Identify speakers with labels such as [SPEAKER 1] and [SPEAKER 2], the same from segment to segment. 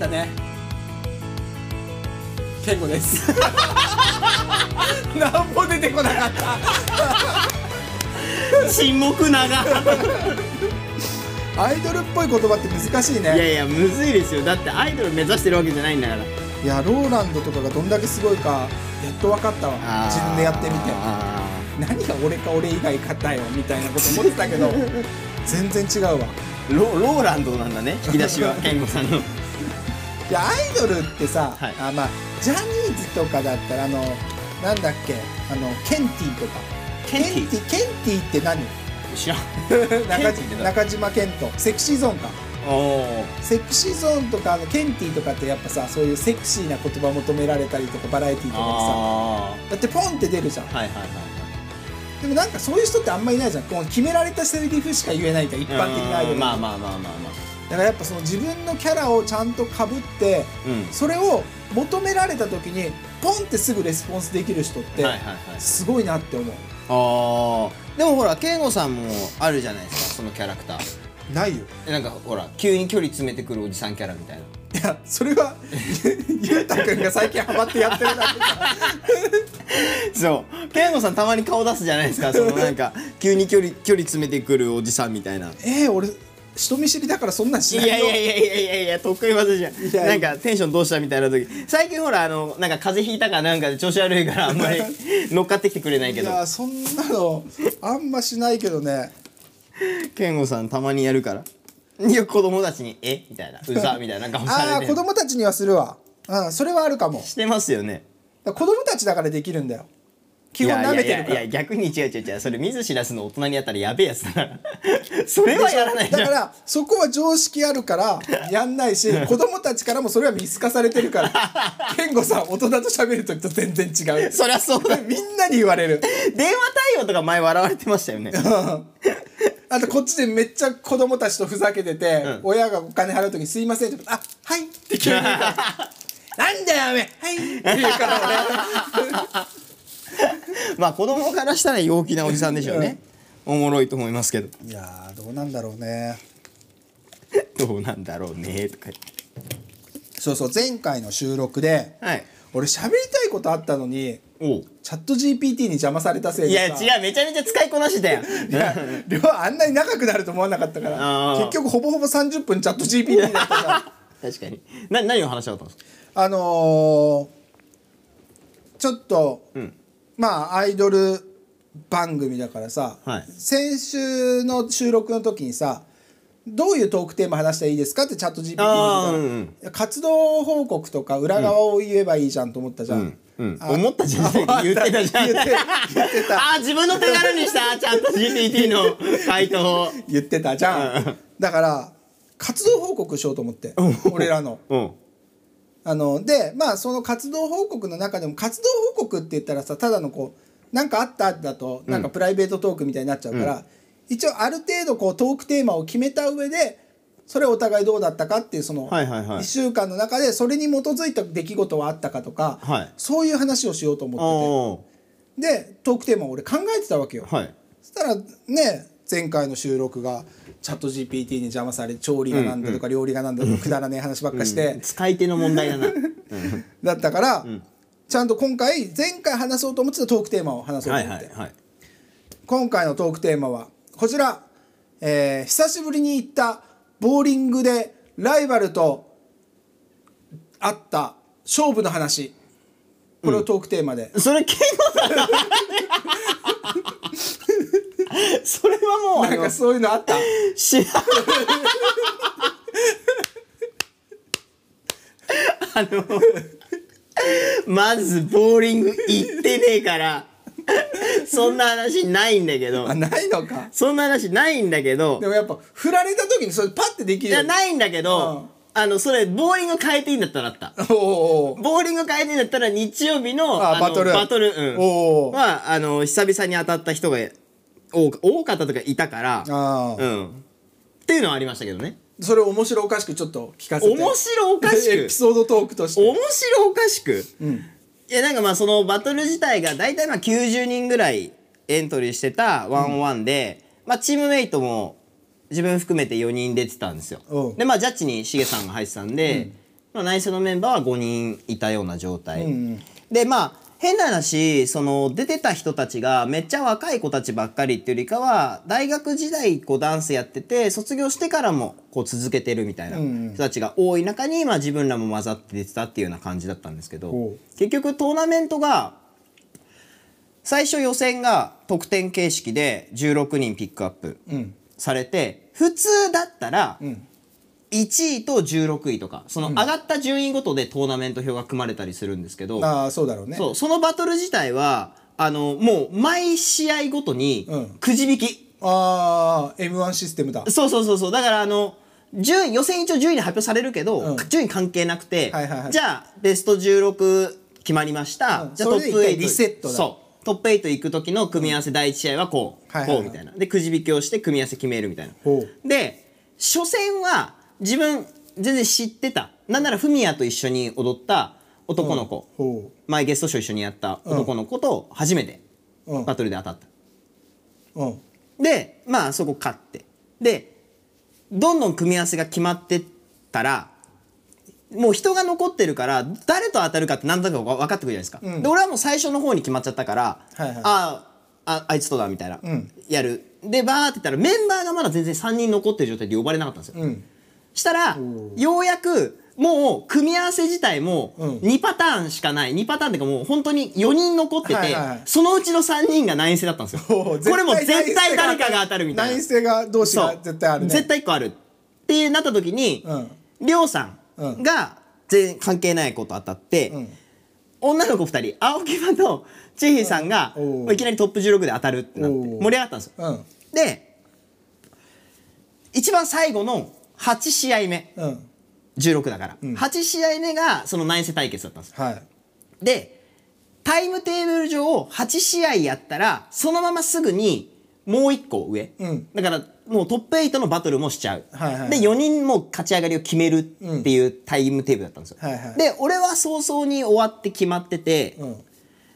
[SPEAKER 1] たね。健吾です。何も出てこなかった。
[SPEAKER 2] 沈黙長。
[SPEAKER 1] アイドルっぽい言葉って難しい
[SPEAKER 2] いや
[SPEAKER 1] ね
[SPEAKER 2] いやむずいですよ。だってアイドル目指してるわけじゃないんだから。
[SPEAKER 1] いやローランドとかがどんだけすごいかやっと分かったわ。自分でやってみて。
[SPEAKER 2] あ
[SPEAKER 1] 何が俺か俺以外かだよみたいなこと思ってたけど全然違うわ。
[SPEAKER 2] ローランドなんだね。引き出しは健吾さんの
[SPEAKER 1] いやアイドルってさ、
[SPEAKER 2] はい。
[SPEAKER 1] あまあジャニーズとかだったらあのなんだっけあのケンティとか。
[SPEAKER 2] ケンティ？
[SPEAKER 1] ケンティ？って何？
[SPEAKER 2] 知らん。
[SPEAKER 1] 中島健人。セクシーゾーンか。セクシーゾーンとかあのケンティとかってやっぱさそういうセクシーな言葉求められたりとかバラエティーとかでさ。
[SPEAKER 2] あ
[SPEAKER 1] だってポンって出るじゃん。
[SPEAKER 2] あはいはいはい。
[SPEAKER 1] でもなんかそういう人ってあんまいないじゃん。こう決められたセリフしか言えないから一般的なアイドル。
[SPEAKER 2] まあまあまあまあま
[SPEAKER 1] だからやっぱその自分のキャラをちゃんとかぶって
[SPEAKER 2] あうん。
[SPEAKER 1] それを求められた時にポンってすぐレスポンスできる人って
[SPEAKER 2] はいはいはい
[SPEAKER 1] すごいなって思う。
[SPEAKER 2] ああでもほら健吾さんもあるじゃないですかそのキャラクター。
[SPEAKER 1] ないよ。
[SPEAKER 2] えなんかほら急に距離詰めてくるおじさんキャラみたいな。い
[SPEAKER 1] やそれは ゆうたくんが最近ハマってやってるだけさ
[SPEAKER 2] そう。健吾さんたまに顔出すじゃないですかそのなんか急に距離距離詰めてくるおじさんみたいな。
[SPEAKER 1] えー、俺人見知りだからそんなんし
[SPEAKER 2] い
[SPEAKER 1] ないよ。
[SPEAKER 2] やいやいやいやいやいや得意技じゃん。
[SPEAKER 1] いや
[SPEAKER 2] なんかテンションどうしたみたいな時。最近ほらあのなんか風邪ひいたかなんかで調子悪いからあんまり 乗っかってきてくれないけ
[SPEAKER 1] い
[SPEAKER 2] ど
[SPEAKER 1] やそんなのあんましないけどね。
[SPEAKER 2] 健吾さんたまにやるから。いや子供たちに「え？みたいな「うざ」みたいな顔さ
[SPEAKER 1] ああ子供たちにはするわ。うんそれはあるかも。
[SPEAKER 2] してますよね。
[SPEAKER 1] 子供たちだからできるんだよ基本舐めてるから。
[SPEAKER 2] いや逆に違う違う違うそれ見ず知らずの大人にやったらやべえやつだから。それはやらない。じゃん
[SPEAKER 1] だからそこは常識あるからやんないし 子供たちからもそれは見透かされてるから。健吾さん大人と喋る時と全然違う。
[SPEAKER 2] そりゃそうだ。
[SPEAKER 1] みんなに言われる。
[SPEAKER 2] 電話対応とか前笑われてましたよね。
[SPEAKER 1] あとこっちでめっちゃ子供たちとふざけてて、
[SPEAKER 2] ん。
[SPEAKER 1] 親がお金払う時に「すいません」ってあはい」って急に言うから。なんだよおめえ。はい」って言うから
[SPEAKER 2] まあ子供からしたら陽気なおじさんでしょうね。おもろいと思いますけど。
[SPEAKER 1] 俺いやーどうなんだろうね。
[SPEAKER 2] どうなんだろうねとか
[SPEAKER 1] そうそう前回の収録で
[SPEAKER 2] はい。
[SPEAKER 1] 俺喋りたいことあったのにチャット GPT に邪魔されたせい
[SPEAKER 2] いや違うめちゃめちゃ使いこなしてたよ
[SPEAKER 1] いや量あんなに長くなると思わなかったから結局ほぼほぼ30分チャット GPT だったから
[SPEAKER 2] 確かに。な何を話し合ったんですか？
[SPEAKER 1] あのー、ちょっと、
[SPEAKER 2] ん
[SPEAKER 1] まあアイドル番組だからさ、
[SPEAKER 2] はい。
[SPEAKER 1] 先週の収録の時にさどういうトークテーマ話したらいいですかってチャット GPT に聞いたら
[SPEAKER 2] あーうん
[SPEAKER 1] いや活動報告とか裏側を言えばいいじゃんと思ったじゃん、
[SPEAKER 2] うんうん。
[SPEAKER 1] あ
[SPEAKER 2] 思ったじゃん 言ってた。じゃん
[SPEAKER 1] 言って言ってた。
[SPEAKER 2] あー自分の手軽にした。ちゃんと GPT の回答を。
[SPEAKER 1] 言ってたじゃん。だから活動報告しようと思って俺らの。
[SPEAKER 2] うん
[SPEAKER 1] あのでまあその活動報告の中でも活動報告って言ったらさただのこうなんかあっただとなんかプライベートトークみたいになっちゃうから、一応ある程度こうトークテーマを決めた上でそれお互いどうだったかっていうその
[SPEAKER 2] はいはいはい。
[SPEAKER 1] 1週間の中でそれに基づいた出来事はあったかとか、
[SPEAKER 2] はい。
[SPEAKER 1] そういう話をしようと思
[SPEAKER 2] お
[SPEAKER 1] ってて。でトークテーマを俺考えてたわけよ。
[SPEAKER 2] ーはい。
[SPEAKER 1] そしたらね前回の収録がチャット GPT に邪魔され調理がなんだとか料理がなんだとかくだらねえ話ばっかして、
[SPEAKER 2] 使い手の問題だな。
[SPEAKER 1] だったから、ちゃんと今回前回話そうと思ってたトークテーマを話そうと
[SPEAKER 2] はい
[SPEAKER 1] 思って、今回のトークテーマはこちら、えー久しぶりに行ったボーリングでライバルと会った勝負の話。これをトークテーマで、
[SPEAKER 2] それ健吾さんの話 それはもうあの
[SPEAKER 1] なんかそういうのあった？
[SPEAKER 2] 知らん。あのまずボーリング行ってねえからそんな話ないんだけど。
[SPEAKER 1] あないのか。
[SPEAKER 2] そんな話ないんだけど
[SPEAKER 1] でもやっぱ振られた時にそれパッてできる
[SPEAKER 2] いやないんだけど、あのそれボーリング変えていいんだったらあった。
[SPEAKER 1] おおお
[SPEAKER 2] ボーリング変えていいんだったら日曜日のの
[SPEAKER 1] あバトル
[SPEAKER 2] バトル、うん、
[SPEAKER 1] おー
[SPEAKER 2] はあの久々に当たった人が多か多かったとかいたから
[SPEAKER 1] ああ、
[SPEAKER 2] うん。っていうのはありましたけどね。
[SPEAKER 1] それ面白おかしくちょっと聞かせて。
[SPEAKER 2] 面白おかしく？
[SPEAKER 1] エピソードトークとして。
[SPEAKER 2] 面白おかしく？
[SPEAKER 1] うん。
[SPEAKER 2] いやなんかまあそのバトル自体が大体まあ90人ぐらいエントリーしてたワンワンで、まあチームメイトも自分含めて4人出てたんですよ。
[SPEAKER 1] う。ん
[SPEAKER 2] でまあジャッジにしげさんが入ってたんで、まあ、内政のメンバーは5人いたような状態、
[SPEAKER 1] うんうん。
[SPEAKER 2] でまあ変な話その出てた人たちがめっちゃ若い子たちばっかりっていうよりかは大学時代こうダンスやってて卒業してからもこう続けてるみたいな人たちが多い中に、まあ、自分らも混ざって出てたっていうような感じだったんですけど
[SPEAKER 1] ほ
[SPEAKER 2] 結局トーナメントが最初予選が得点形式で16人ピックアップ
[SPEAKER 1] うん
[SPEAKER 2] されて普通だったら
[SPEAKER 1] うん
[SPEAKER 2] 1位と16位とかその上がった順位ごとでトーナメント表が組まれたりするんですけど、
[SPEAKER 1] ああそうだろうね。
[SPEAKER 2] そうそのバトル自体はあのもう毎試合ごとに
[SPEAKER 1] うん。
[SPEAKER 2] くじ引き、
[SPEAKER 1] ああ M1 システムだ。
[SPEAKER 2] そうそうそうそう。だからあの順位予選一応順位で発表されるけど、
[SPEAKER 1] うん。
[SPEAKER 2] 順位関係なくて、
[SPEAKER 1] はいはいはい。
[SPEAKER 2] じゃあベスト16決まりました、
[SPEAKER 1] うん。
[SPEAKER 2] じゃあトップ
[SPEAKER 1] それで一回
[SPEAKER 2] 8
[SPEAKER 1] リセットだ。
[SPEAKER 2] そう。トップ8行く時の組み合わせ第一試合はこう、
[SPEAKER 1] はいはいはい。
[SPEAKER 2] こうみたいな。でくじ引きをして組み合わせ決めるみたいな。
[SPEAKER 1] ほう。
[SPEAKER 2] で初戦は自分全然知ってた。なんならフミヤと一緒に踊った男の子、
[SPEAKER 1] ほ
[SPEAKER 2] 前ゲストショー一緒にやった男の子と初めて
[SPEAKER 1] ううん。
[SPEAKER 2] バトルで当たった、
[SPEAKER 1] うん。
[SPEAKER 2] でまあそこ勝って。でどんどん組み合わせが決まってったらもう人が残ってるから誰と当たるかって何となく分かってくるじゃないですか、
[SPEAKER 1] うん。
[SPEAKER 2] で俺はもう最初の方に決まっちゃったから、
[SPEAKER 1] はいはい。
[SPEAKER 2] あああいつとだみたいな、
[SPEAKER 1] うん。
[SPEAKER 2] やる。でバーって言ったらメンバーがまだ全然3人残ってる状態で呼ばれなかったんですよ、
[SPEAKER 1] うん
[SPEAKER 2] したらようやくもう組み合わせ自体も
[SPEAKER 1] うん。
[SPEAKER 2] 2パターンしかない。2パターンっていうかもう本当に4人残ってて、
[SPEAKER 1] はいはいはい。
[SPEAKER 2] そのうちの3人がナインセだったんですよ。これも絶対誰かが当たるみたいな。
[SPEAKER 1] ナインセが同士が絶対あるね。
[SPEAKER 2] 絶対1個あるってなった時に
[SPEAKER 1] うん。
[SPEAKER 2] りょうさんが全然関係ない子と当たって、
[SPEAKER 1] うん。
[SPEAKER 2] 女の子2人青木場と千尋さんがいきなりトップ16で当たるってなって盛り上がったんですよ。
[SPEAKER 1] うん。
[SPEAKER 2] で一番最後の8試合目
[SPEAKER 1] うん。
[SPEAKER 2] 16だから、8試合目がそのナインセ対決だったんですよ。
[SPEAKER 1] はい。
[SPEAKER 2] でタイムテーブル上8試合やったらそのまますぐにもう1個上、
[SPEAKER 1] うん。
[SPEAKER 2] だからもうトップ8のバトルもしちゃう、
[SPEAKER 1] はいはい
[SPEAKER 2] で4人も勝ち上がりを決めるっていうタイムテーブルだったんですよ、
[SPEAKER 1] はいはい。
[SPEAKER 2] で俺は早々に終わって決まってて、
[SPEAKER 1] うん。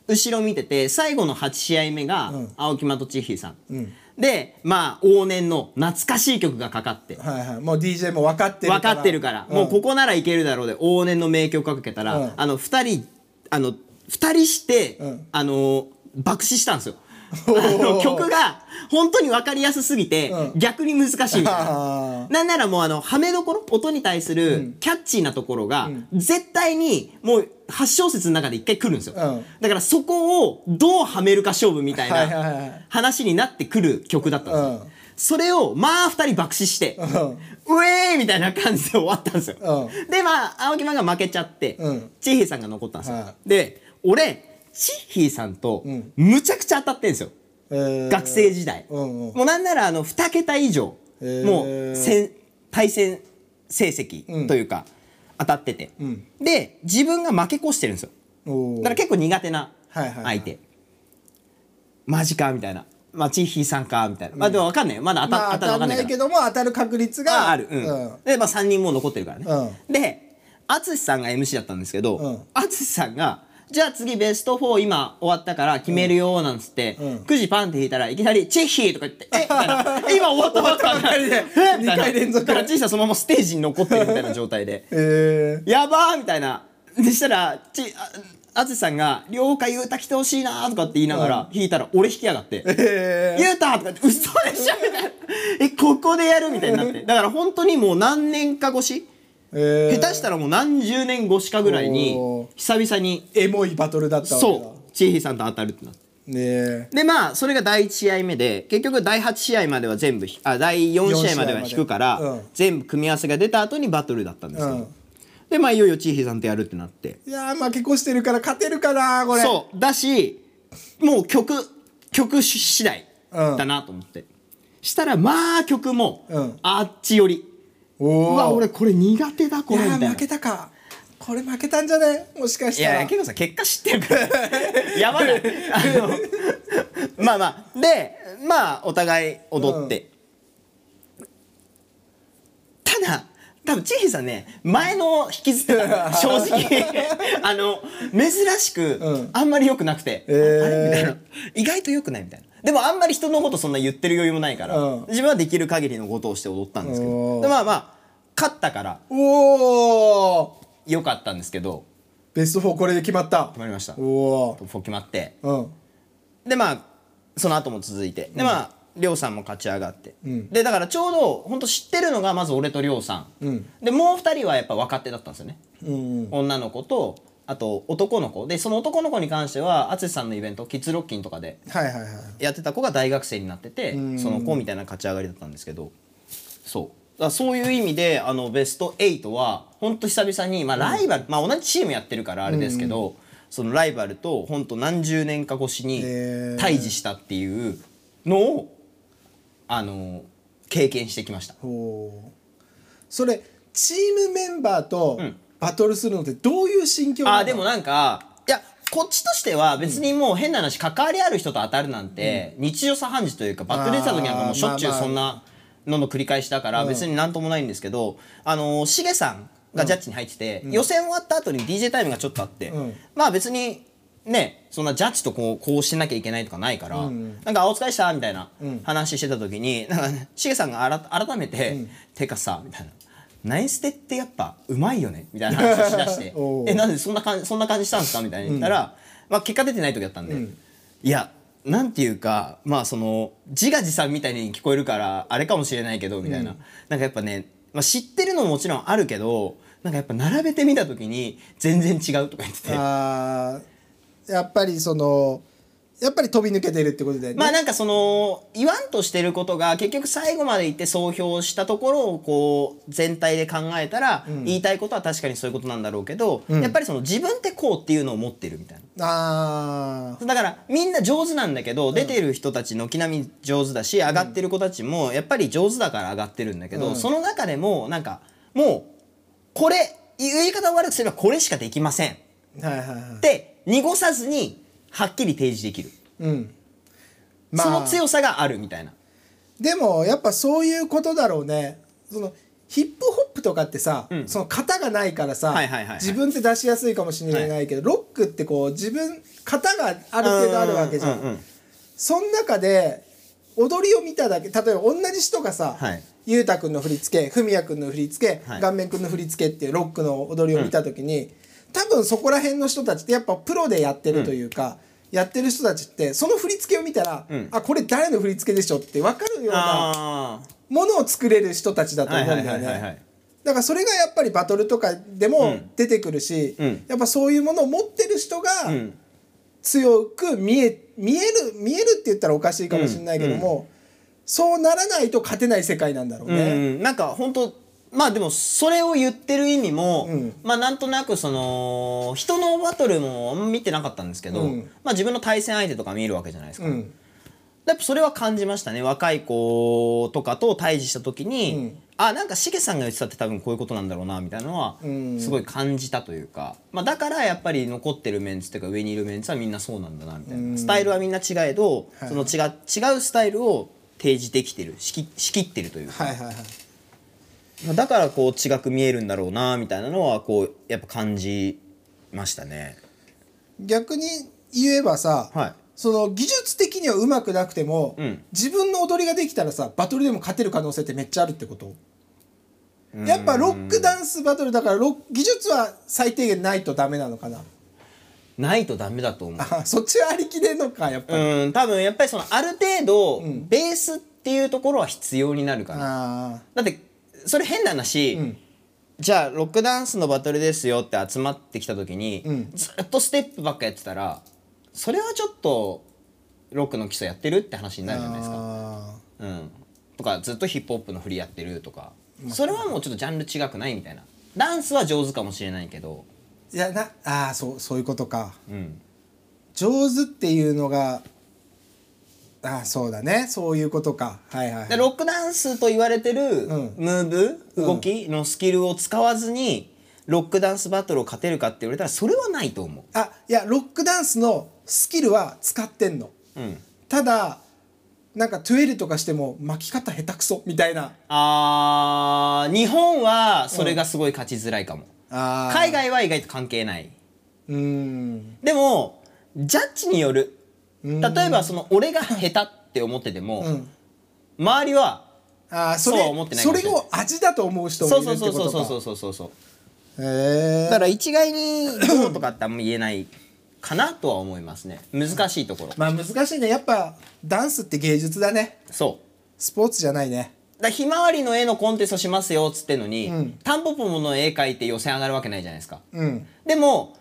[SPEAKER 2] 後ろ見てて最後の8試合目が
[SPEAKER 1] うん。
[SPEAKER 2] 青木的千尋さん、
[SPEAKER 1] ん
[SPEAKER 2] でまあ往年の懐かしい曲がかかって。
[SPEAKER 1] はいはい。もう DJ も分かってる
[SPEAKER 2] 分かってるから、もうここならいけるだろうで往年の名曲かけたら、
[SPEAKER 1] うん。
[SPEAKER 2] あの2人あの二人して、
[SPEAKER 1] うん。
[SPEAKER 2] あの爆死したんですよ。あの曲が本当に分かりやすすぎて、
[SPEAKER 1] うん。
[SPEAKER 2] 逆に難しいみたいな。
[SPEAKER 1] あ
[SPEAKER 2] なんならもうあのはめどころ音に対するキャッチーなところが、絶対にもう8小節の中で一回来るんですよ、
[SPEAKER 1] うん。
[SPEAKER 2] だからそこをどうはめるか勝負みたい
[SPEAKER 1] はいはいはいは
[SPEAKER 2] ない。話になってくる曲だったんですよ、
[SPEAKER 1] うん。
[SPEAKER 2] それをまあ2人爆死して、
[SPEAKER 1] う
[SPEAKER 2] えーみたいな感じで終わったんですよ、
[SPEAKER 1] う
[SPEAKER 2] でまあ青木マンが負けちゃって、
[SPEAKER 1] うん。
[SPEAKER 2] チーヒーさんが残ったんですよ、
[SPEAKER 1] は
[SPEAKER 2] で俺チーヒーさんと
[SPEAKER 1] ん。
[SPEAKER 2] むちゃくちゃ当たってんですよ、
[SPEAKER 1] えー。
[SPEAKER 2] 学生時代、
[SPEAKER 1] うんうん。
[SPEAKER 2] もうなんならあの2桁以上、もう戦対戦成績というか、当たってて、
[SPEAKER 1] ん。
[SPEAKER 2] で自分が負け越してるんですよ。だから結構苦手な
[SPEAKER 1] はいはいはい。
[SPEAKER 2] 相手、マジかみたいな。まあチーヒーさんかみたいな、まあでも分かんないよ。まだ当た,、
[SPEAKER 1] まあ当
[SPEAKER 2] 当たる
[SPEAKER 1] たんないけ
[SPEAKER 2] 分かんないから
[SPEAKER 1] ども当たる確率が
[SPEAKER 2] あある、うん。で、まあ、3人もう残ってるからね、で淳さんが MC だったんですけど
[SPEAKER 1] うん。
[SPEAKER 2] 淳、さんがじゃあ次ベスト4今終わったから決めるよなんつって、
[SPEAKER 1] うん。
[SPEAKER 2] くじパンって引いたらいきなり「チェッヒー!」とか言って「えみたいな「え 今終わった終わった」みたいな
[SPEAKER 1] 終わったばっかりで。
[SPEAKER 2] えみたいな。
[SPEAKER 1] 二回連続。
[SPEAKER 2] だからチーさんそのままステージに残ってるみたいな状態で。
[SPEAKER 1] え「
[SPEAKER 2] やばー!」みたいな。でしたらちあ淳さんが「了解ゆうた来てほしいな」とかって言いながら弾いたら俺弾きやがって。ゆうたとか言って、嘘でしょみたいな。え、ここでやるみたいになって。だから本当にもう何年か越し、
[SPEAKER 1] ー、えー、
[SPEAKER 2] 下手したらもう何十年越しかぐらいに久々に、
[SPEAKER 1] エモいバトルだったわけだ。
[SPEAKER 2] そう、チーヒーさんと当たるってなって。
[SPEAKER 1] ね。え
[SPEAKER 2] で、まあ、それが第1試合目で、結局第8試合までは全部ひ、あ、第4試合までは引くから、
[SPEAKER 1] うん。
[SPEAKER 2] 全部組み合わせが出た後にバトルだったんですけど、
[SPEAKER 1] うん。
[SPEAKER 2] で、まあ、いよいよチーヒーさんとやるってなって。
[SPEAKER 1] いやー負け越してるから勝てるかなこれ。
[SPEAKER 2] そう、だし、もう曲、曲次第だなと思って。したら、まあ、曲も
[SPEAKER 1] うん、
[SPEAKER 2] あっち寄り。うわ俺これ苦手だこれみたいな。
[SPEAKER 1] 負けたか。これ負けたんじゃね？もしかし
[SPEAKER 2] い
[SPEAKER 1] たら。
[SPEAKER 2] や結構さ結果知ってる。か らやばない。あの まあまあ。でまあお互い踊って、ただ多分千尋さんね前の引きずってた 正直。あの珍しく、
[SPEAKER 1] うん。
[SPEAKER 2] あんまり良くなくて、
[SPEAKER 1] えー。
[SPEAKER 2] あれ？みたいな。意外と良くないみたいなでもあんまり人のことそんな言ってる余裕もないから、
[SPEAKER 1] うん。
[SPEAKER 2] 自分はできる限りのことをして踊ったんですけど。でまあまあ勝ったから
[SPEAKER 1] おお
[SPEAKER 2] 良かったんですけど
[SPEAKER 1] ベスト4これで決まった。
[SPEAKER 2] 決まりました。
[SPEAKER 1] おお
[SPEAKER 2] トップ4決まって。
[SPEAKER 1] うん。
[SPEAKER 2] でまあその後も続いて。でまありょうさんも勝ち上がって、でだからちょうど本当知ってるのがまず俺とりょうさん、でもう2人はやっぱ若手だったんですよね、
[SPEAKER 1] うん。
[SPEAKER 2] 女の子とあと男の子。でその男の子に関しては淳さんのイベントキッズロッキンとかでやってた子が大学生になっててその子みたいな勝ち上がりだったんですけど。そう。だそういう意味であのベスト8は本当久々に、まあ、ライバル、まあ、同じチームやってるからあれですけど、そのライバルと本当何十年か越しに対峙したっていうのをあの経験してきました。
[SPEAKER 1] それチームメンバーと
[SPEAKER 2] ん
[SPEAKER 1] バトルするのってどういう心境なの？
[SPEAKER 2] あーでもなんかいやこっちとしては別にもう変な話関わりある人と当たるなんて日常茶飯事というかバット出てた時なんかもうしょっちゅうそんなのの繰り返しだから別になんともないんですけどあのーしげさんがジャッジに入ってて予選終わった後に DJ タイムがちょっとあって
[SPEAKER 1] うん。
[SPEAKER 2] まあ別にねそんなジャッジとこうこうしてなきゃいけないとかないからなんかあ「お疲れした」みたいな話してた時になんかねしげさんがあら改めて「てかさ」みたいな。ナイステってやっぱうまいよねみたいな話をしだして。えなんでそんな感じそんな感じしたんですか？みたいに言ったら、まあ結果出てない時だったんで、いやなんていうかまあその自画自賛みたいに聞こえるからあれかもしれないけどみたいな、なんかやっぱね、まあ、知ってるのももちろんあるけどなんかやっぱ並べてみた時に全然違うとか言ってて。
[SPEAKER 1] やっぱりそのやっぱり飛び抜けてるってことだよね。
[SPEAKER 2] まあなんかその言わんとしてることが結局最後まで言って総評したところをこう全体で考えたら、言いたいことは確かにそういうことなんだろうけど、やっぱりその自分ってこうっていうのを持ってるみたいな。
[SPEAKER 1] あ
[SPEAKER 2] だからみんな上手なんだけど、出てる人たち軒並み上手だし上がってる子たちもやっぱり上手だから上がってるんだけど、その中でもなんかもうこれ言い方を悪くすればこれしかできません。
[SPEAKER 1] あはいはいはい。
[SPEAKER 2] って濁さずにはっきり提示できる、
[SPEAKER 1] うん。
[SPEAKER 2] その強さがあるみたいな。
[SPEAKER 1] でもやっぱそういうことだろうね。そのヒップホップとかってさ、その型がないからさ、
[SPEAKER 2] はいはいはいはい。
[SPEAKER 1] 自分って出しやすいかもしれないけど、ロックってこう自分型がある程度あるわけじゃん。
[SPEAKER 2] うんうんうん
[SPEAKER 1] その中で踊りを見ただけ例えば同じ人がさ、
[SPEAKER 2] はい。
[SPEAKER 1] ゆうたくんの振り付けふみやくんの振り付け、
[SPEAKER 2] はい。
[SPEAKER 1] 顔面くんの振り付けっていうロックの踊りを見た時に、多分そこら辺の人たちってやっぱプロでやってるというか、やってる人たちってその振り付けを見たら、あこれ誰の振り付けでしょって分かるような
[SPEAKER 2] あ
[SPEAKER 1] ものを作れる人たちだと思うんだよね。
[SPEAKER 2] い。
[SPEAKER 1] だからそれがやっぱりバトルとかでも出てくるし、
[SPEAKER 2] うん。
[SPEAKER 1] やっぱそういうものを持ってる人が
[SPEAKER 2] ん。
[SPEAKER 1] 強く見え見える見えるって言ったらおかしいかもしれないけども、そうならないと勝てない世界なんだろう
[SPEAKER 2] う
[SPEAKER 1] ね。
[SPEAKER 2] ん、なんか本当まあでもそれを言ってる意味も、
[SPEAKER 1] うん。
[SPEAKER 2] まあなんとなくその人のバトルもあんま見てなかったんですけど、
[SPEAKER 1] うん。
[SPEAKER 2] まあ自分の対戦相手とか見るわけじゃないですか。
[SPEAKER 1] うん。
[SPEAKER 2] やっぱそれは感じましたね。若い子とかと対峙した時に、
[SPEAKER 1] うん。
[SPEAKER 2] あなんかしげさんが言ってたって多分こういうことなんだろうなみたいなのは
[SPEAKER 1] うん。
[SPEAKER 2] すごい感じたというか、まあ、だからやっぱり残ってるメンツっていうか上にいるメンツはみんなそうなんだなみたいな、スタイルはみんな違えど、
[SPEAKER 1] はい。
[SPEAKER 2] その違う違うスタイルを提示できてる仕切ってるというか、
[SPEAKER 1] はいはいはい。
[SPEAKER 2] まあだからこう違く見えるんだろうなみたいなのはこうやっぱ感じましたね。
[SPEAKER 1] 逆に言えばさ、
[SPEAKER 2] はい。
[SPEAKER 1] その技術的には上手くなくても、
[SPEAKER 2] うん。
[SPEAKER 1] 自分の踊りができたらさバトルでも勝てる可能性ってめっちゃあるってこと？やっぱロックダンスバトルだからロッ技術は最低限ないとダメなのかな？
[SPEAKER 2] ないとダメだと思う。
[SPEAKER 1] あ そっちはありきでんのかやっぱり、
[SPEAKER 2] うん多分やっぱりそのある程度、ベースっていうところは必要になるかな。
[SPEAKER 1] あ
[SPEAKER 2] だってそれ変な話、
[SPEAKER 1] ん。
[SPEAKER 2] じゃあロックダンスのバトルですよって集まってきた時に、
[SPEAKER 1] ん。
[SPEAKER 2] ずっとステップばっかやってたらそれはちょっとロックの基礎やってるって話になるじゃないですか。
[SPEAKER 1] あ
[SPEAKER 2] うん、とかずっとヒップホップの振りやってるとか。それはもうちょっとジャンル違くないみたいな。ダンスは上手かもしれないけど、
[SPEAKER 1] ーいやなあーそうそういうことか。
[SPEAKER 2] うん、
[SPEAKER 1] 上手っていうのがあーそうだね。そういうことか。はいはい、
[SPEAKER 2] でロックダンスと言われてる
[SPEAKER 1] ん。
[SPEAKER 2] ムーブ、動きのスキルを使わずにロックダンスバトルを勝てるかって言われたらそれはないと思う。
[SPEAKER 1] あいやロックダンスのスキルは使ってんの。
[SPEAKER 2] うん。
[SPEAKER 1] ただなんかトゥエルとかしても巻き方下手くそみたいな。
[SPEAKER 2] あー日本はそれがすごい勝ちづらいかも、
[SPEAKER 1] あー。
[SPEAKER 2] 海外は意外と関係ない。う
[SPEAKER 1] ーん。
[SPEAKER 2] でもジャッジによる。
[SPEAKER 1] うん
[SPEAKER 2] 例えばその俺が下手って思ってても、
[SPEAKER 1] うん。
[SPEAKER 2] 周りは
[SPEAKER 1] あーそれ
[SPEAKER 2] そうは思ってないか
[SPEAKER 1] そ
[SPEAKER 2] れ
[SPEAKER 1] を味だと思う人も
[SPEAKER 2] そ
[SPEAKER 1] いうるって
[SPEAKER 2] そうそう
[SPEAKER 1] ことか
[SPEAKER 2] そうそうそうそうそう
[SPEAKER 1] へえ
[SPEAKER 2] だから一概にどうとかってあんま言えないかなとは思いますね難しいところ
[SPEAKER 1] まあ難しいねやっぱダンスって芸術だね
[SPEAKER 2] そう
[SPEAKER 1] スポーツじゃないね
[SPEAKER 2] だひまわりの絵のコンテストしますよっつってんのに、
[SPEAKER 1] うん
[SPEAKER 2] タンポポの絵描いて予選上がるわけないじゃないですか
[SPEAKER 1] うん
[SPEAKER 2] でも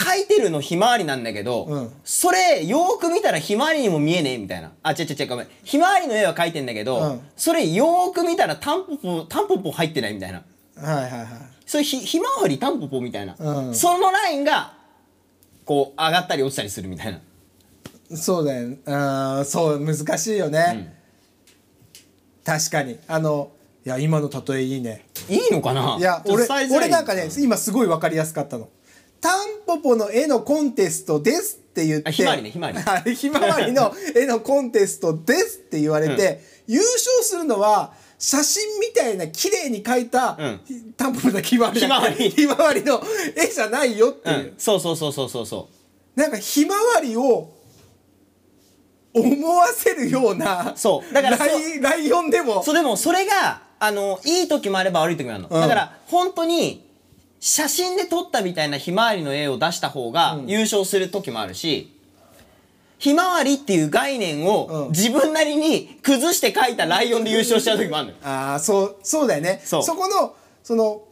[SPEAKER 2] 描いてるのひまわりなんだけど、
[SPEAKER 1] うん。
[SPEAKER 2] それよーく見たらひまわりにも見えねえみたいな。あ違う違う違う。ごめん。ひまわりの絵は描いてんだけど、
[SPEAKER 1] うん。
[SPEAKER 2] それよーく見たらタンポポタンポポ入ってないみたいな。
[SPEAKER 1] はいはいはい。
[SPEAKER 2] それひひまわりタンポポみたいな、
[SPEAKER 1] うん。
[SPEAKER 2] そのラインがこう上がったり落ちたりするみたいな。
[SPEAKER 1] そうだよ。うんそう難しいよね、確かに。あのいや今の例えいいね。
[SPEAKER 2] いいのかな？い
[SPEAKER 1] や俺俺なんかね今すごい分かりやすかったのタンポポの絵のコンテストですって言って。
[SPEAKER 2] あひまわりねひまわり。
[SPEAKER 1] はいひまわりの絵のコンテストですって言われて、優勝するのは写真みたいな綺麗に描いた、
[SPEAKER 2] うん。
[SPEAKER 1] タンポポのひまわりだ
[SPEAKER 2] ひまわり。
[SPEAKER 1] ひまわりの絵じゃないよっていう、
[SPEAKER 2] うん、そうそうそうそうそうそう。
[SPEAKER 1] なんかひまわりを思わせるような
[SPEAKER 2] そう。だからそう。
[SPEAKER 1] ライライオンでも。
[SPEAKER 2] そうでもそれがあのいい時もあれば悪い時もあるの、
[SPEAKER 1] うん。
[SPEAKER 2] だから本当に写真で撮ったみたいなひまわりの絵を出した方が優勝する時もあるし、ひまわりっていう概念を
[SPEAKER 1] うん。
[SPEAKER 2] 自分なりに崩して描いたライオンで優勝しちゃう時もあるのよ。
[SPEAKER 1] ああそうそうだよね。
[SPEAKER 2] そう。
[SPEAKER 1] このその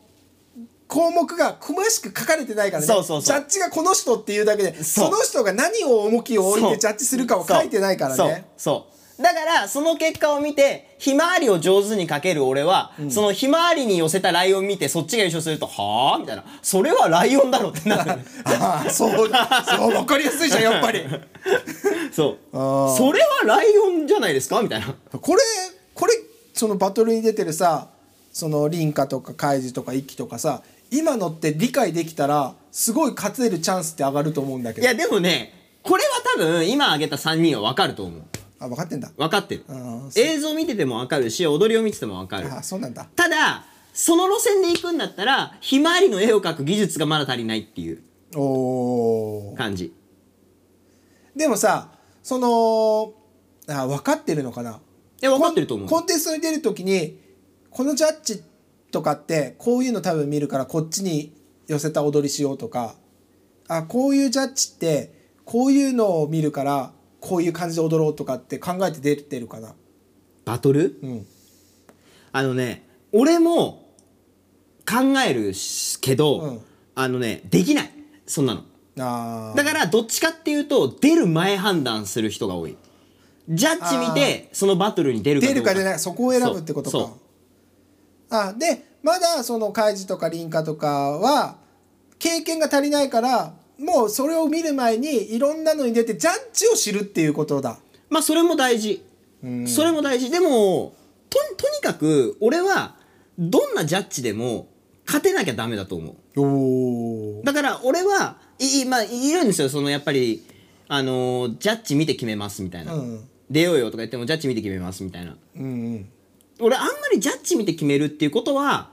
[SPEAKER 1] 項目が詳しく書かれてないからね。
[SPEAKER 2] そうそうそう。
[SPEAKER 1] ジャッジがこの人っていうだけで
[SPEAKER 2] そう。
[SPEAKER 1] その人が何を重きを置い
[SPEAKER 2] そう
[SPEAKER 1] てジャッジするかを書いてないからね。
[SPEAKER 2] そう。そうだからその結果を見てひまわりを上手に描ける俺は、そのひまわりに寄せたライオン見てそっちが優勝するとはあみたいな。それはライオンだろってなる。
[SPEAKER 1] ああそうそう分かりやすいじゃんやっぱり。
[SPEAKER 2] そう。それはライオンじゃないですか？みたいな。
[SPEAKER 1] これこれそのバトルに出てるさそのリンカとかカイジとかイキとかさ今のって理解できたらすごい勝てるチャンスって上がると思うんだけど。
[SPEAKER 2] いやでもねこれは多分今挙げた3人は分かると思う
[SPEAKER 1] あ分かってんだ。
[SPEAKER 2] 分かってる。映像見てても分かるし踊りを見てても分かる。
[SPEAKER 1] あそうなんだ。
[SPEAKER 2] ただその路線で行くんだったらひまわりの絵を描く技術がまだ足りないっていう。感じ。
[SPEAKER 1] でもさそのあ分かってるのかな？い
[SPEAKER 2] や分かってると思う
[SPEAKER 1] コンコンテストに出る時にこのジャッジとかってこういうの多分見るからこっちに寄せた踊りしようとかあこういうジャッジってこういうのを見るからこういう感じで踊ろうとかって考えて出てるかな。
[SPEAKER 2] バトル？
[SPEAKER 1] うん。
[SPEAKER 2] あのね俺も考えるけど、
[SPEAKER 1] うん。
[SPEAKER 2] あのねできない。そんなの。
[SPEAKER 1] あー。
[SPEAKER 2] だからどっちかっていうと出る前判断する人が多い。ジャッジ見てそのバトルに出るか
[SPEAKER 1] 出るか出ないそこを選ぶってことか。
[SPEAKER 2] そ
[SPEAKER 1] あでまだそのカイジとかリンカとかは経験が足りないからもうそれを見る前にいろんなのに出てジャッジを知るっていうことだ。
[SPEAKER 2] まあそれも大事。
[SPEAKER 1] うん。
[SPEAKER 2] それも大事。でもととにかく俺はどんなジャッジでも勝てなきゃダメだと思う。だから俺はいいまあいるんですよ。そのやっぱりあのージャッジ見て決めますみたいな、
[SPEAKER 1] うん。
[SPEAKER 2] 出ようよとか言ってもジャッジ見て決めますみたいな。
[SPEAKER 1] うんうん。
[SPEAKER 2] 俺あんまりジャッジ見て決めるっていうことは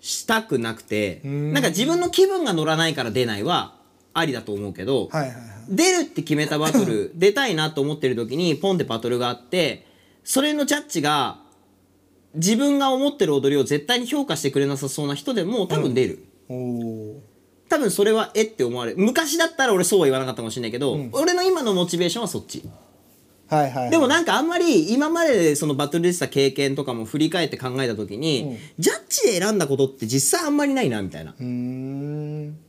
[SPEAKER 2] したくなくて。
[SPEAKER 1] ん。
[SPEAKER 2] なんか自分の気分が乗らないから出ないはありだと思うけど、
[SPEAKER 1] はいはいはい。
[SPEAKER 2] 出るって決めたバトル 出たいなと思ってる時にポンってバトルがあってそれのジャッジが自分が思ってる踊りを絶対に評価してくれなさそうな人でも多分出る、
[SPEAKER 1] おー。
[SPEAKER 2] 多分それはえって思われる昔だったら俺そうは言わなかったかもしれないけど、俺の今のモチベーションはそっち。
[SPEAKER 1] はいはいはい。
[SPEAKER 2] でもなんかあんまり今までそのバトルでした経験とかも振り返って考えた時に、ジャッジで選んだことって実際あんまりないなみたいな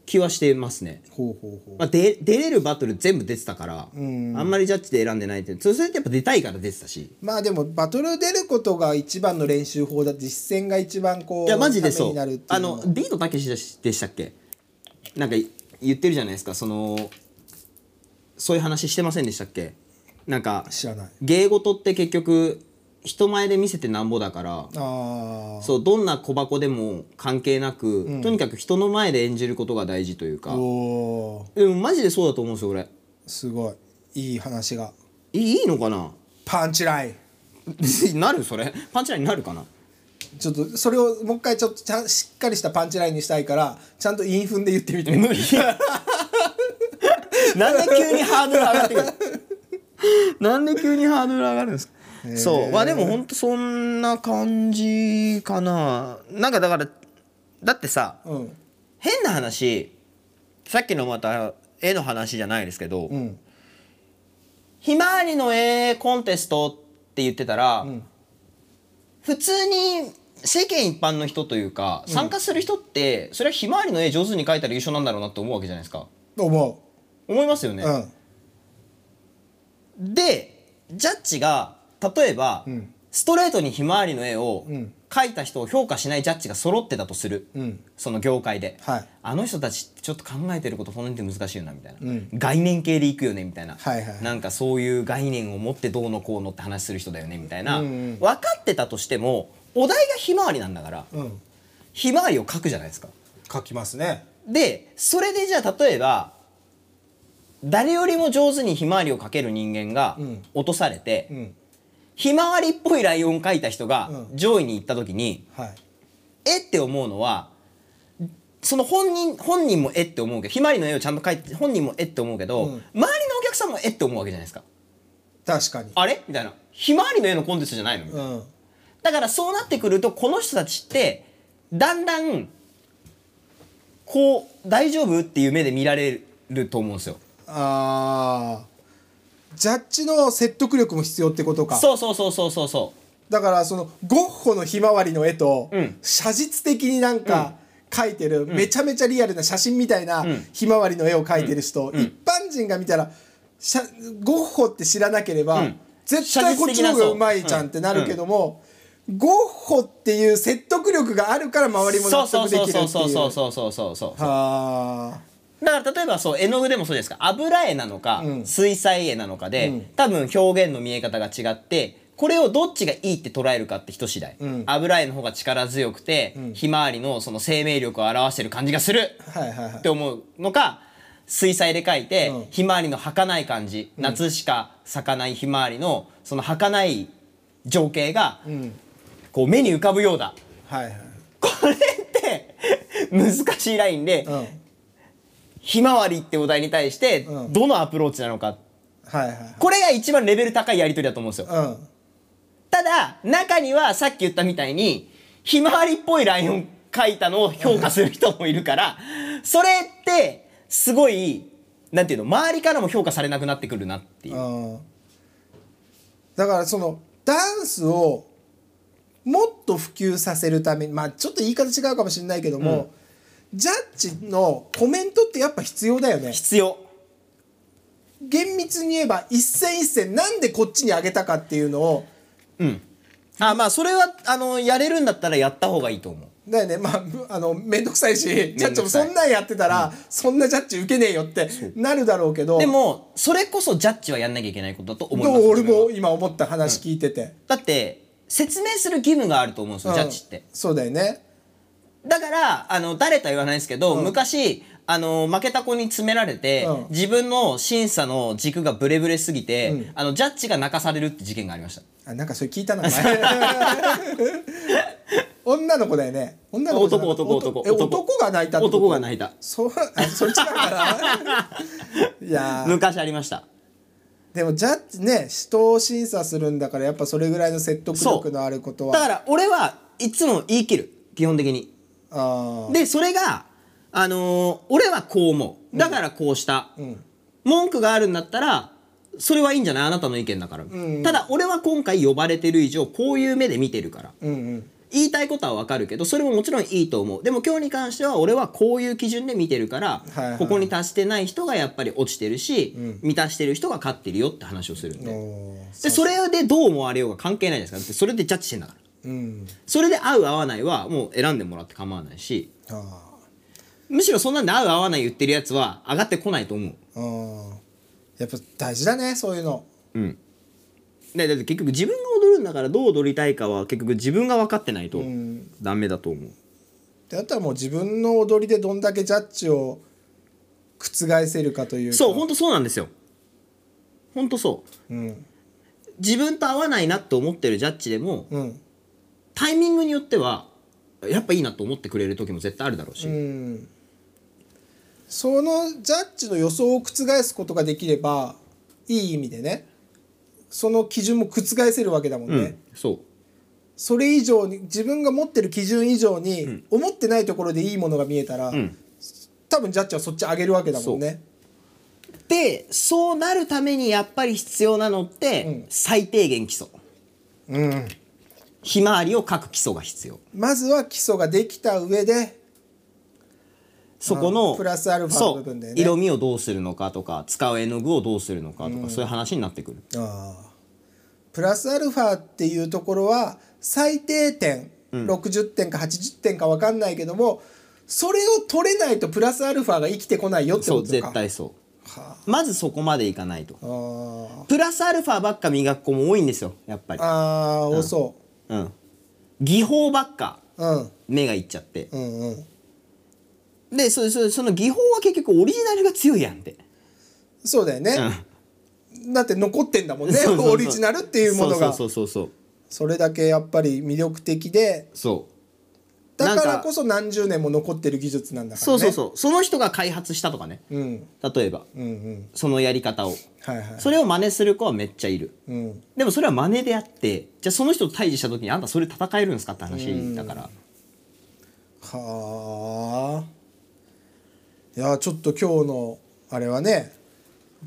[SPEAKER 2] 気はしてますね、
[SPEAKER 1] ほうほうほう。
[SPEAKER 2] まあ、で出れるバトル全部出てたから、
[SPEAKER 1] ん。
[SPEAKER 2] あんまりジャッジで選んでないってそれってやっぱ出たいから出てたし。
[SPEAKER 1] まあでもバトル出ることが一番の練習法だ。実践が一番こう
[SPEAKER 2] いやマジでそう。
[SPEAKER 1] になるっていう
[SPEAKER 2] あのビートたけしでしたっけ？なんか言ってるじゃないですか。そのそういう話してませんでしたっけ？なんか
[SPEAKER 1] 知らない。
[SPEAKER 2] 芸事って結局人前で見せてなんぼだからそうどんな小箱でも関係なく、とにかく人の前で演じることが大事というか。でもマジでそうだと思うんですよ俺。
[SPEAKER 1] すごい。いい話が。
[SPEAKER 2] いいいいのかな？
[SPEAKER 1] パンチライン。
[SPEAKER 2] なるそれ？パンチラインになるかな？
[SPEAKER 1] ちょっとそれをもう一回ちょっとちゃんしっかりしたパンチラインにしたいからちゃんと韻踏んで言ってみて。
[SPEAKER 2] 無 理なんで急にハードル上がってくる？なんで急にハードル上がるんですか？そう。まあでもほんとそんな感じかな。なんかだからだってさ
[SPEAKER 1] うん。
[SPEAKER 2] 変な話さっきのまた絵の話じゃないですけど、
[SPEAKER 1] うん。
[SPEAKER 2] ひまわりの絵コンテストって言ってたら、
[SPEAKER 1] ん。
[SPEAKER 2] 普通に世間一般の人というか参加する人って、それはひまわりの絵上手に描いたら優勝なんだろうなって思うわけじゃないですか。
[SPEAKER 1] 思
[SPEAKER 2] 思いますよね、
[SPEAKER 1] ううん。
[SPEAKER 2] でジャッジが例えば、
[SPEAKER 1] ん。
[SPEAKER 2] ストレートにひまわりの絵を
[SPEAKER 1] ん。
[SPEAKER 2] 描いた人を評価しないジャッジが揃ってたとする、
[SPEAKER 1] うん。
[SPEAKER 2] その業界で、
[SPEAKER 1] はい。
[SPEAKER 2] あの人たちってちょっと考えてることそんなに難しいよなみたいな、
[SPEAKER 1] うん。
[SPEAKER 2] 概念系でいくよねみたいな、
[SPEAKER 1] はいはい。
[SPEAKER 2] なんかそういう概念を持ってどうのこうのって話する人だよねみたいな、
[SPEAKER 1] うんうん
[SPEAKER 2] 分かってたとしてもお題がひまわりなんだから、
[SPEAKER 1] うん。
[SPEAKER 2] ひまわりを描くじゃないですか。
[SPEAKER 1] 書きますね。
[SPEAKER 2] でそれでじゃあ例えば誰よりも上手にひまわりを描ける人間が
[SPEAKER 1] ん。
[SPEAKER 2] 落とされて、
[SPEAKER 1] うん
[SPEAKER 2] ひまわりっぽいライオンを描いた人が
[SPEAKER 1] うん。
[SPEAKER 2] 上位に行った時に、
[SPEAKER 1] はい。
[SPEAKER 2] えって思うのはその本人本人もえって思うけどひまわりの絵をちゃんと描いて本人もえって思うけど、
[SPEAKER 1] うん。
[SPEAKER 2] 周りのお客さんもえって思うわけじゃないですか。
[SPEAKER 1] 確かに。
[SPEAKER 2] あれ？みたいな。ひまわりの絵のコンテストじゃないの？みたいな。
[SPEAKER 1] うん。
[SPEAKER 2] だからそうなってくるとこの人たちってだんだんこう大丈夫？っていう目で見られると思うんですよ。
[SPEAKER 1] あージャッジの説得力も必要ってことか。
[SPEAKER 2] そうそうそうそうそう。そ
[SPEAKER 1] だからそのゴッホのひまわりの絵と、
[SPEAKER 2] うん。
[SPEAKER 1] 写実的になんか描いてる、めちゃめちゃリアルな写真みたいなひまわりの絵を描いてる人、一般人が見たらしゃゴッホって知らなければ、
[SPEAKER 2] うん。
[SPEAKER 1] 絶対こっちの方がうまいじゃんってなるけども、ゴッホっていう説得力があるから周りも
[SPEAKER 2] うそう
[SPEAKER 1] 納
[SPEAKER 2] そう。そう
[SPEAKER 1] 得できるって
[SPEAKER 2] そう
[SPEAKER 1] いう
[SPEAKER 2] そうそうそうそうそう。
[SPEAKER 1] は
[SPEAKER 2] だから例えばそう絵の具でもそうですか。油絵なのか、
[SPEAKER 1] うん。
[SPEAKER 2] 水彩絵なのかで、
[SPEAKER 1] うん。
[SPEAKER 2] 多分表現の見え方が違ってこれをどっちがいいって捉えるかって人次第、
[SPEAKER 1] ん。
[SPEAKER 2] 油絵の方が力強くて、ひまわりのその生命力を表してる感じがする
[SPEAKER 1] あはいはいはい。
[SPEAKER 2] って思うのか水彩で描いて、
[SPEAKER 1] うん。
[SPEAKER 2] ひまわりの儚い感じ、夏しか咲かないひまわりのその儚い情景が、
[SPEAKER 1] ん。
[SPEAKER 2] こう目に浮かぶようだ。
[SPEAKER 1] はいはい。
[SPEAKER 2] これって難しいラインで、
[SPEAKER 1] うん
[SPEAKER 2] ひまわりってお題に対して
[SPEAKER 1] うん。
[SPEAKER 2] どのアプローチなのか、
[SPEAKER 1] はいはい
[SPEAKER 2] これが一番レベル高いやり取りだと思うんですよ、
[SPEAKER 1] うん。
[SPEAKER 2] ただ中にはさっき言ったみたいにひまわりっぽいライオン描いたのを評価する人もいるから それってすごいなんていうの周りからも評価されなくなってくるなっていう、
[SPEAKER 1] うん。だからそのダンスをもっと普及させるためにまあちょっと言い方違うかもしれないけども、ジャッジのコメントってやっぱ必要だよね。
[SPEAKER 2] 必要。
[SPEAKER 1] 厳密に言えば一戦一戦なんでこっちに上げたかっていうのを。
[SPEAKER 2] うん。あまあそれはあのやれるんだったらやった方がいいと思う。
[SPEAKER 1] だよね。まああの面倒くさいしジャッジもそんなんやってたら、そんなジャッジ受けねえよってなるだろうけど。
[SPEAKER 2] でもそれこそジャッジはやんなきゃいけないことだと思い
[SPEAKER 1] ど
[SPEAKER 2] ます。
[SPEAKER 1] う俺も今思った話聞いてて、
[SPEAKER 2] だって説明する義務があると思うんですよ、ジャッジって。
[SPEAKER 1] うんそうだよね
[SPEAKER 2] だからあの誰とは言わないですけど、昔あの負けた子に詰められて、
[SPEAKER 1] うん。
[SPEAKER 2] 自分の審査の軸がブレブレすぎて、あのジャッジが泣かされるって事件がありました。
[SPEAKER 1] あなんかそれ聞いたな前 女の子だよね。女の子
[SPEAKER 2] 男男男。
[SPEAKER 1] え男。が泣いた
[SPEAKER 2] 男が泣いた。
[SPEAKER 1] そ それ違うかな？いやー。
[SPEAKER 2] 昔ありました。
[SPEAKER 1] でもジャッジね人を審査するんだからやっぱそれぐらいの説得力のあることは。
[SPEAKER 2] だから俺はいつも言い切る。基本的にでそれがあのー俺はこう思う。だからこうした、
[SPEAKER 1] ん。
[SPEAKER 2] 文句があるんだったらそれはいいんじゃない？あなたの意見だから、
[SPEAKER 1] ん。
[SPEAKER 2] ただ俺は今回呼ばれてる以上こういう目で見てるから。
[SPEAKER 1] うんうん。
[SPEAKER 2] 言いたいことはわかるけどそれももちろんいいと思う。でも今日に関しては俺はこういう基準で見てるから、
[SPEAKER 1] はいはい。
[SPEAKER 2] ここに達してない人がやっぱり落ちてるし、満たしてる人が勝ってるよって話をするんで。でそれでどう思われようが関係ないですか。だってそれでジャッジしてんだから
[SPEAKER 1] うん。
[SPEAKER 2] それで合う合わないはもう選んでもらって構わないし
[SPEAKER 1] あ
[SPEAKER 2] むしろそんなんで合う合わない言ってるやつは上がってこないと思う。
[SPEAKER 1] ーうん。やっぱ大事だねそういうの。
[SPEAKER 2] うん。ねだって結局自分が踊るんだからどう踊りたいかは結局自分が分かってないと
[SPEAKER 1] ん。
[SPEAKER 2] ダメだと思う、
[SPEAKER 1] であとはもう自分の踊りでどんだけジャッジを覆せるかというか。
[SPEAKER 2] そう本当そうなんですよ。本当そう。
[SPEAKER 1] うん。
[SPEAKER 2] 自分と合わないなって思ってるジャッジでも
[SPEAKER 1] うん
[SPEAKER 2] タイミングによってはやっぱいいなと思ってくれる時も絶対あるだろうし、
[SPEAKER 1] うん。そのジャッジの予想を覆すことができればいい意味でねその基準も覆せるわけだもんね、
[SPEAKER 2] うんそう。
[SPEAKER 1] それ以上に自分が持ってる基準以上に、思ってないところでいいものが見えたら、
[SPEAKER 2] ん。
[SPEAKER 1] 多分ジャッジはそっち上げるわけだもんね。
[SPEAKER 2] でそうなるためにやっぱり必要なのって、
[SPEAKER 1] うん。
[SPEAKER 2] 最低限基礎。
[SPEAKER 1] うん、
[SPEAKER 2] ひまわりを描く基礎が必要。
[SPEAKER 1] まずは基礎ができた上で
[SPEAKER 2] そこの
[SPEAKER 1] あプラスアルファの部分でね。
[SPEAKER 2] そう色味をどうするのかとか使う絵の具をどうするのかとか、そういう話になってくる。
[SPEAKER 1] プラスアルファっていうところは最低点、60点か80点か分かんないけどもそれを取れないとプラスアルファが生きてこないよって
[SPEAKER 2] そう
[SPEAKER 1] ことか。
[SPEAKER 2] 絶対そう。
[SPEAKER 1] は
[SPEAKER 2] まずそこまでいかないと。プラスアルファばっか磨く子も多いんですよやっぱり。
[SPEAKER 1] あー多そ
[SPEAKER 2] うん。技法ばっか
[SPEAKER 1] ううん。
[SPEAKER 2] 目がいっちゃって。
[SPEAKER 1] うんうん。
[SPEAKER 2] でそそその技法は結局オリジナルが強いやんって。
[SPEAKER 1] そうだよね、だって残ってんだもんね。
[SPEAKER 2] そうそうそう。
[SPEAKER 1] オリジナルっていうものが。
[SPEAKER 2] そうそうそうそう。
[SPEAKER 1] それだけやっぱり魅力的で。
[SPEAKER 2] そう
[SPEAKER 1] だからこそ何十年も残ってる技術なんだからね。
[SPEAKER 2] そうそうそう。その人が開発したとかね。
[SPEAKER 1] うん。
[SPEAKER 2] 例えば。
[SPEAKER 1] うんうん。
[SPEAKER 2] そのやり方を。
[SPEAKER 1] はいはい。
[SPEAKER 2] それを真似する子はめっちゃいる。
[SPEAKER 1] うん。
[SPEAKER 2] でもそれは真似であってじゃあその人と対峙した時にあんたそれ戦えるんですかって話だから。
[SPEAKER 1] はあ。いやちょっと今日のあれはね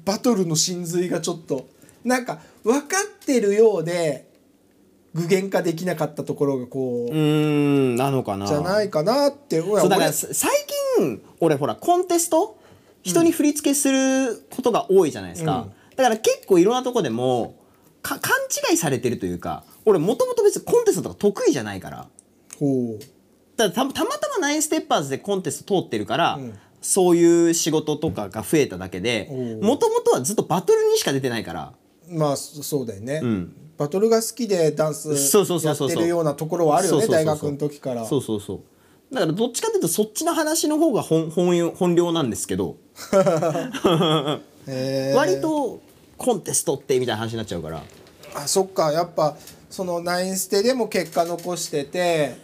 [SPEAKER 1] バトルの真髄がちょっとなんか分かってるようで具現化できなかったところがこう、
[SPEAKER 2] うーんなのかな。
[SPEAKER 1] じゃないかなってそう
[SPEAKER 2] だからさ最近俺ほらコンテスト人に振り付けすることが多いじゃないですか、だから結構いろんなとこでもか勘違いされてるというか俺もともと別にコンテストとか得意じゃないから。
[SPEAKER 1] ほう。
[SPEAKER 2] たたまたまナインステッパーズでコンテスト通ってるから、そういう仕事とかが増えただけでもともとはずっとバトルにしか出てないから。
[SPEAKER 1] まあそそうだよね、
[SPEAKER 2] ん
[SPEAKER 1] バトルが好きでダンスやってるようなところはあるよね大学の時から。
[SPEAKER 2] そうそうそう。だからどっちかというとそっちの話の方が本本よ本領なんですけど、
[SPEAKER 1] へー。
[SPEAKER 2] 割とコンテストってみたいな話になっちゃうから。
[SPEAKER 1] あそっか。やっぱそのナインステでも結果残してて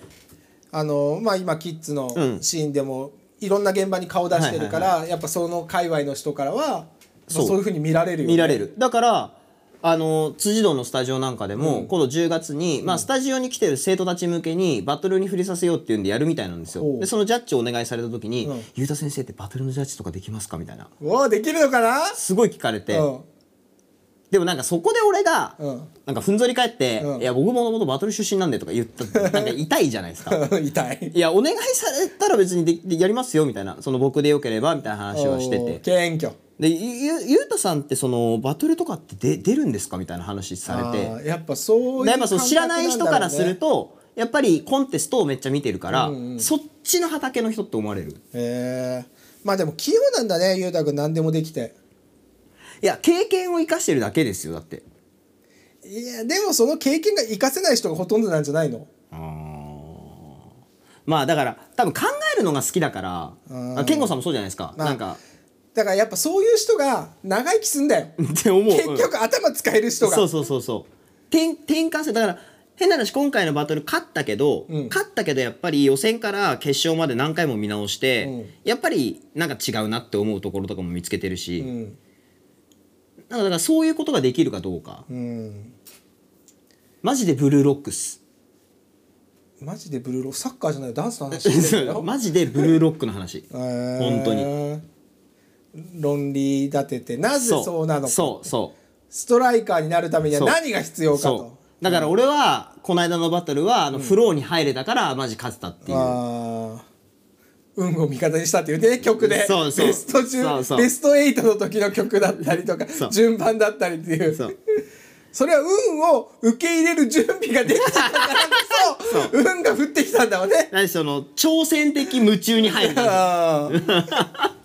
[SPEAKER 1] あのまあ今キッズの
[SPEAKER 2] うん。
[SPEAKER 1] シーンでもいろんな現場に顔出してるから、やっぱその界隈の人からはまあ
[SPEAKER 2] そう
[SPEAKER 1] そういうふうに見られるよね
[SPEAKER 2] 見られるだからあの辻堂のスタジオなんかでも、今度10月に、まあ、スタジオに来てる生徒たち向けにバトルに振りさせようっていうんでやるみたいなんですよ。でそのジャッジをお願いされた時に
[SPEAKER 1] うん「
[SPEAKER 2] ゆうた先生ってバトルのジャッジとかできますか?」みたいな。
[SPEAKER 1] おおできるのかな？
[SPEAKER 2] すごい聞かれて、
[SPEAKER 1] うん。
[SPEAKER 2] でもなんかそこで俺が、
[SPEAKER 1] うん。
[SPEAKER 2] なんかふんぞり返って「
[SPEAKER 1] うん。
[SPEAKER 2] いや僕もともとバトル出身なんで」とか言った なんか痛いじゃないですか。
[SPEAKER 1] 痛い。
[SPEAKER 2] いやお願いされたら別にででやりますよみたいな。その僕でよければみたいな話はしてて。
[SPEAKER 1] 謙虚
[SPEAKER 2] でゆゆゆうたさんってそのバトルとかってで出るんですかみたいな話されて。
[SPEAKER 1] やっぱそういう
[SPEAKER 2] でやっぱそう知らない人からする
[SPEAKER 1] と
[SPEAKER 2] とやっぱりコンテストをめっちゃ見てるから、
[SPEAKER 1] うんうん
[SPEAKER 2] そっちの畑の人って思われる。
[SPEAKER 1] へえまあでも器用なんだねゆうたくん何でもできて。
[SPEAKER 2] いや経験を生かしてるだけですよだって。
[SPEAKER 1] いやでもその経験が活かせない人がほとんどなんじゃないの？
[SPEAKER 2] まあだから多分考えるのが好きだから健吾さんもそうじゃないですか、
[SPEAKER 1] まあ
[SPEAKER 2] なんか
[SPEAKER 1] だからやっぱそういう人が長生きすんだよ。
[SPEAKER 2] って思う。
[SPEAKER 1] 結局頭使える人が。
[SPEAKER 2] そうそうそうそう。転転換性だから変な話今回のバトル勝ったけど、
[SPEAKER 1] うん。
[SPEAKER 2] 勝ったけどやっぱり予選から決勝まで何回も見直して、
[SPEAKER 1] うん。
[SPEAKER 2] やっぱりなんか違うなって思うところとかも見つけてるし、
[SPEAKER 1] うん。
[SPEAKER 2] だからそういうことができるかどうか。
[SPEAKER 1] うん。
[SPEAKER 2] マジでブルーロックス。
[SPEAKER 1] マジでブルーロックサッカーじゃないダンスの話
[SPEAKER 2] マジでブルーロックの話。
[SPEAKER 1] 本
[SPEAKER 2] 本当に
[SPEAKER 1] 論理立ててなぜそう。なのか。
[SPEAKER 2] そうそう。
[SPEAKER 1] ストライカーになるためには何が必要かと。
[SPEAKER 2] だから俺はこの間のバトルはあのフローに入れたからマジ勝てたっていう、
[SPEAKER 1] あー。運を味方にしたっていうね曲で。
[SPEAKER 2] そうそう。
[SPEAKER 1] ベスト中
[SPEAKER 2] そうそう。
[SPEAKER 1] ベスト8の時の曲だったりとか
[SPEAKER 2] そう。
[SPEAKER 1] 順番だったりっていう。
[SPEAKER 2] そう。
[SPEAKER 1] それは運を受け入れる準備ができてたからこそ 運が降ってきたんだわね。
[SPEAKER 2] 何その挑戦的夢中に入る。感
[SPEAKER 1] あー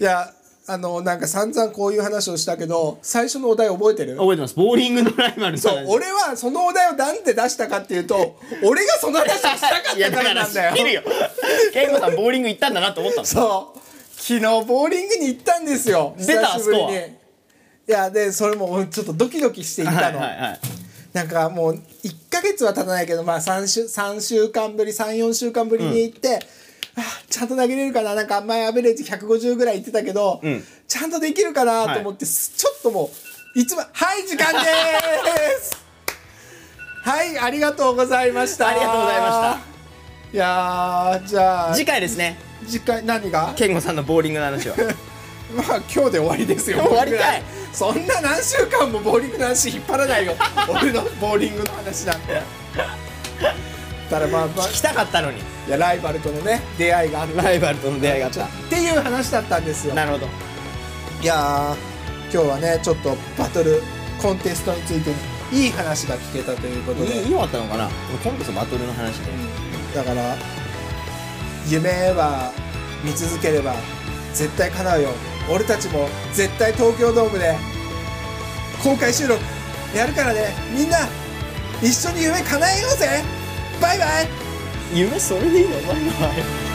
[SPEAKER 1] いやあのなんか散々こういう話をしたけど最初のお題覚えてる？
[SPEAKER 2] じ覚えてます。ボーリングのライバル
[SPEAKER 1] そう俺はそのお題をなんで出したかっていうと俺がその話をしたかったからなんだよ。
[SPEAKER 2] よ。健吾さんボーリング行ったんだなと思ったの。
[SPEAKER 1] そう。昨日ボーリングに行ったんですよ。
[SPEAKER 2] 出た
[SPEAKER 1] 久しぶりに。いやでそれもちょっとドキドキして行ったの、
[SPEAKER 2] はいはいはい
[SPEAKER 1] なんかもう1ヶ月は経たないけどまあ3週 ,3 週間ぶり34週間ぶりに行って、あちゃんと投げれるかな？なんか前アベレージ150ぐらい行ってたけど、
[SPEAKER 2] ん。
[SPEAKER 1] ちゃんとできるかなと思って、すちょっともういつも「はい時間です!」はいありがとうございました。
[SPEAKER 2] ありがとうございました。
[SPEAKER 1] いやーじゃあ
[SPEAKER 2] 次回ですね。
[SPEAKER 1] 次回何が？
[SPEAKER 2] 健吾さんのボーリングの話は。
[SPEAKER 1] まあ今日で終わりですよ
[SPEAKER 2] 終わりかい。
[SPEAKER 1] そんな何週間もボーリングの話引っ張らないよ。俺のボーリングの話なんてただまあまあ
[SPEAKER 2] 聞きたかったのに。
[SPEAKER 1] いやライバルとのね出会いがある。
[SPEAKER 2] ライバルとの出会いがあった。
[SPEAKER 1] っていう話だったんですよ。
[SPEAKER 2] なるほど。
[SPEAKER 1] いやー今日はねちょっとバトルコンテストについていい話が聞けたということで。
[SPEAKER 2] いい良かったのかな？今度こそバトルの話で。
[SPEAKER 1] だから夢は見続ければ絶対叶うよ。俺たちも絶対東京ドームで公開収録やるからね。みんな一緒に夢叶えようぜバイバイ
[SPEAKER 2] 夢それでいいのバイバイ